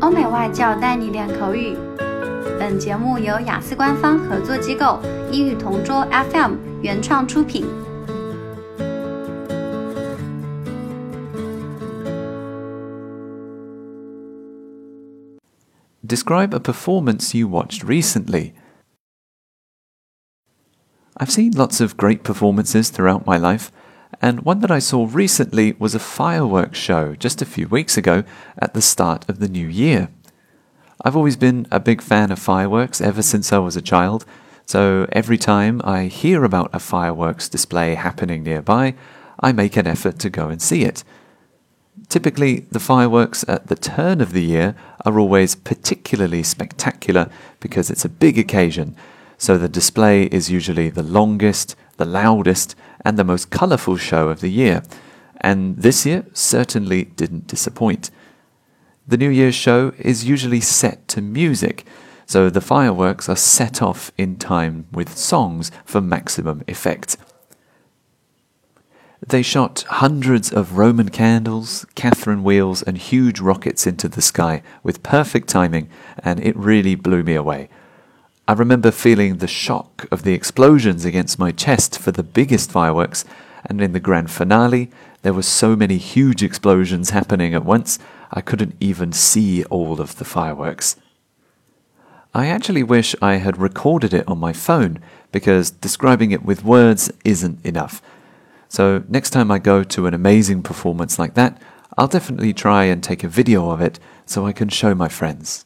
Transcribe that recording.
欧美外教带你练口语。本节目由雅思官方合作机构英语同桌 FM 原创出品。Describe a performance you watched recently. I've seen lots of great performances throughout my life, and one that I saw recently was a fireworks show just a few weeks ago at the start of the new year. I've always been a big fan of fireworks ever since I was a child, so every time I hear about a fireworks display happening nearby, I make an effort to go and see it. Typically, the fireworks at the turn of the year are always particularly spectacular because it's a big occasion so the display is usually the longest, the loudest, and the most colourful show of the year. And this year certainly didn't disappoint. The New Year's show is usually set to music, so the fireworks are set off in time with songs for maximum effect. They shot hundreds of Roman candles, Catherine wheels, and huge rockets into the sky with perfect timing, and it really blew me away. I remember feeling the shock of the explosions against my chest for the biggest fireworks, and in the grand finale, there were so many huge explosions happening at once, I couldn't even see all of the fireworks. I actually wish I had recorded it on my phone because describing it with words isn't enough. So, next time I go to an amazing performance like that, I'll definitely try and take a video of it so I can show my friends.